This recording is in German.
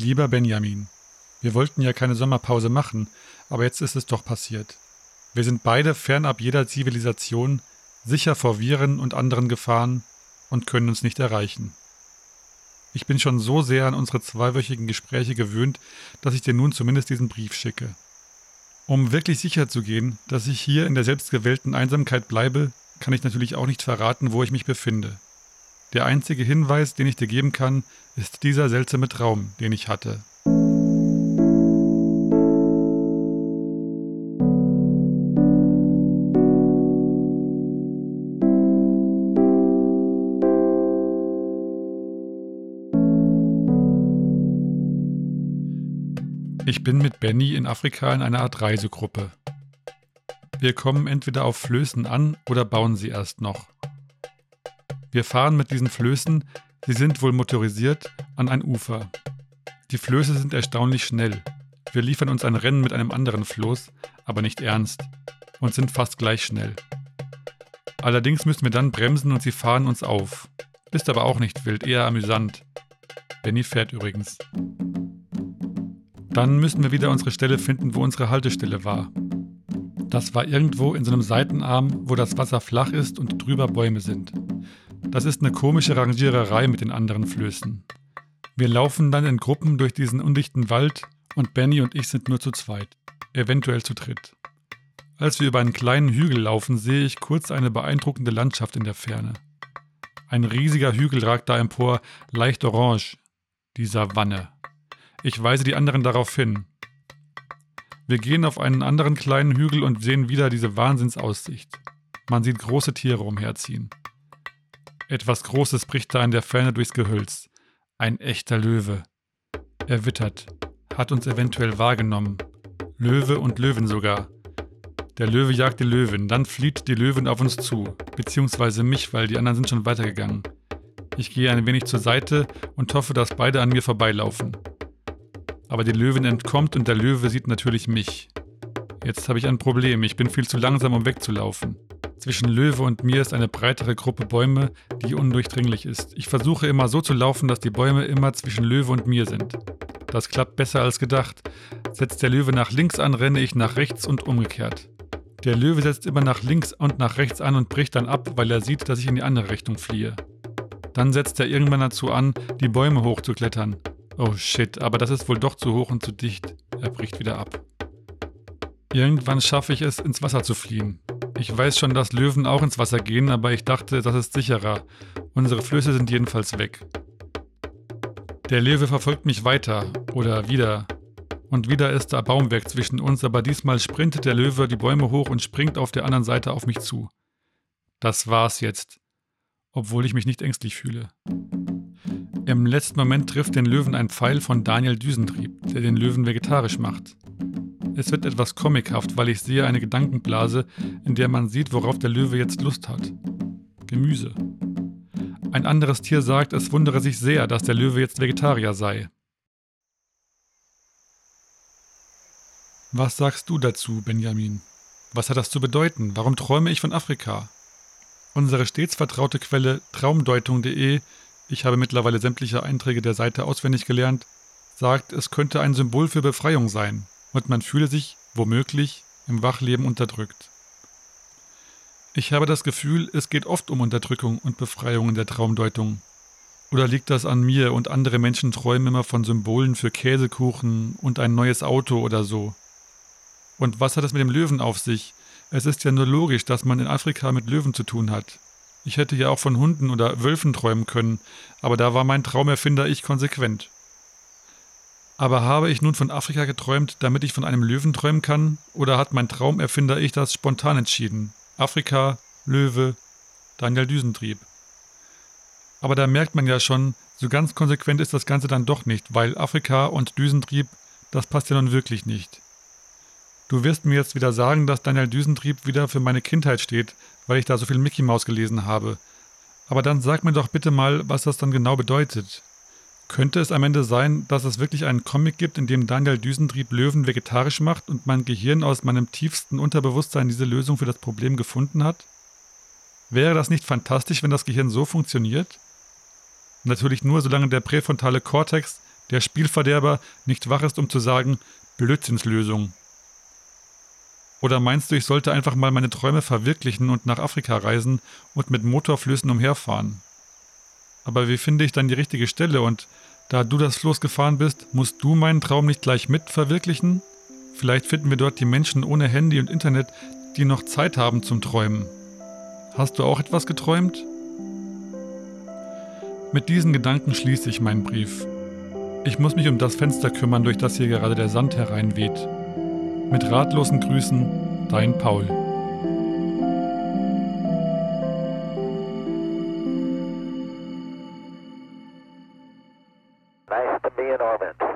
Lieber Benjamin, wir wollten ja keine Sommerpause machen, aber jetzt ist es doch passiert. Wir sind beide fernab jeder Zivilisation, sicher vor Viren und anderen Gefahren und können uns nicht erreichen. Ich bin schon so sehr an unsere zweiwöchigen Gespräche gewöhnt, dass ich dir nun zumindest diesen Brief schicke. Um wirklich sicher zu gehen, dass ich hier in der selbstgewählten Einsamkeit bleibe, kann ich natürlich auch nicht verraten, wo ich mich befinde. Der einzige Hinweis, den ich dir geben kann, ist dieser seltsame Traum, den ich hatte. Ich bin mit Benny in Afrika in einer Art Reisegruppe. Wir kommen entweder auf Flößen an oder bauen sie erst noch. Wir fahren mit diesen Flößen, sie sind wohl motorisiert, an ein Ufer. Die Flöße sind erstaunlich schnell. Wir liefern uns ein Rennen mit einem anderen Floß, aber nicht ernst, und sind fast gleich schnell. Allerdings müssen wir dann bremsen und sie fahren uns auf. Ist aber auch nicht wild, eher amüsant. Benny fährt übrigens. Dann müssen wir wieder unsere Stelle finden, wo unsere Haltestelle war. Das war irgendwo in so einem Seitenarm, wo das Wasser flach ist und drüber Bäume sind. Das ist eine komische Rangiererei mit den anderen Flößen. Wir laufen dann in Gruppen durch diesen undichten Wald und Benny und ich sind nur zu zweit, eventuell zu dritt. Als wir über einen kleinen Hügel laufen, sehe ich kurz eine beeindruckende Landschaft in der Ferne. Ein riesiger Hügel ragt da empor, leicht orange, die Savanne. Ich weise die anderen darauf hin. Wir gehen auf einen anderen kleinen Hügel und sehen wieder diese Wahnsinnsaussicht. Man sieht große Tiere umherziehen. Etwas Großes bricht da in der Ferne durchs Gehölz. Ein echter Löwe. Er wittert, hat uns eventuell wahrgenommen. Löwe und Löwen sogar. Der Löwe jagt die Löwin, dann flieht die Löwin auf uns zu, beziehungsweise mich, weil die anderen sind schon weitergegangen. Ich gehe ein wenig zur Seite und hoffe, dass beide an mir vorbeilaufen. Aber die Löwin entkommt und der Löwe sieht natürlich mich. Jetzt habe ich ein Problem, ich bin viel zu langsam, um wegzulaufen. Zwischen Löwe und mir ist eine breitere Gruppe Bäume, die undurchdringlich ist. Ich versuche immer so zu laufen, dass die Bäume immer zwischen Löwe und mir sind. Das klappt besser als gedacht. Setzt der Löwe nach links an, renne ich nach rechts und umgekehrt. Der Löwe setzt immer nach links und nach rechts an und bricht dann ab, weil er sieht, dass ich in die andere Richtung fliehe. Dann setzt er irgendwann dazu an, die Bäume hochzuklettern. Oh shit, aber das ist wohl doch zu hoch und zu dicht. Er bricht wieder ab. Irgendwann schaffe ich es, ins Wasser zu fliehen. Ich weiß schon, dass Löwen auch ins Wasser gehen, aber ich dachte, das ist sicherer. Unsere Flüsse sind jedenfalls weg. Der Löwe verfolgt mich weiter oder wieder. Und wieder ist da Baumwerk zwischen uns, aber diesmal sprintet der Löwe die Bäume hoch und springt auf der anderen Seite auf mich zu. Das war's jetzt. Obwohl ich mich nicht ängstlich fühle. Im letzten Moment trifft den Löwen ein Pfeil von Daniel Düsentrieb, der den Löwen vegetarisch macht. Es wird etwas comichaft, weil ich sehe eine Gedankenblase, in der man sieht, worauf der Löwe jetzt Lust hat. Gemüse. Ein anderes Tier sagt, es wundere sich sehr, dass der Löwe jetzt Vegetarier sei. Was sagst du dazu, Benjamin? Was hat das zu bedeuten? Warum träume ich von Afrika? Unsere stets vertraute Quelle traumdeutung.de, ich habe mittlerweile sämtliche Einträge der Seite auswendig gelernt, sagt, es könnte ein Symbol für Befreiung sein und man fühle sich, womöglich, im Wachleben unterdrückt. Ich habe das Gefühl, es geht oft um Unterdrückung und Befreiung in der Traumdeutung. Oder liegt das an mir und andere Menschen träumen immer von Symbolen für Käsekuchen und ein neues Auto oder so? Und was hat es mit dem Löwen auf sich? Es ist ja nur logisch, dass man in Afrika mit Löwen zu tun hat. Ich hätte ja auch von Hunden oder Wölfen träumen können, aber da war mein Traumerfinder ich konsequent. Aber habe ich nun von Afrika geträumt, damit ich von einem Löwen träumen kann? Oder hat mein Traumerfinder ich das spontan entschieden? Afrika, Löwe, Daniel Düsentrieb. Aber da merkt man ja schon, so ganz konsequent ist das Ganze dann doch nicht, weil Afrika und Düsentrieb, das passt ja nun wirklich nicht. Du wirst mir jetzt wieder sagen, dass Daniel Düsentrieb wieder für meine Kindheit steht, weil ich da so viel Mickey Maus gelesen habe. Aber dann sag mir doch bitte mal, was das dann genau bedeutet. Könnte es am Ende sein, dass es wirklich einen Comic gibt, in dem Daniel Düsentrieb Löwen vegetarisch macht und mein Gehirn aus meinem tiefsten Unterbewusstsein diese Lösung für das Problem gefunden hat? Wäre das nicht fantastisch, wenn das Gehirn so funktioniert? Natürlich nur, solange der präfrontale Kortex, der Spielverderber nicht wach ist, um zu sagen, Blödsinnslösung. Oder meinst du, ich sollte einfach mal meine Träume verwirklichen und nach Afrika reisen und mit Motorflößen umherfahren? Aber wie finde ich dann die richtige Stelle und da du das Floß gefahren bist, musst du meinen Traum nicht gleich mit verwirklichen? Vielleicht finden wir dort die Menschen ohne Handy und Internet, die noch Zeit haben zum Träumen. Hast du auch etwas geträumt? Mit diesen Gedanken schließe ich meinen Brief. Ich muss mich um das Fenster kümmern, durch das hier gerade der Sand hereinweht. Mit ratlosen Grüßen, dein Paul. in.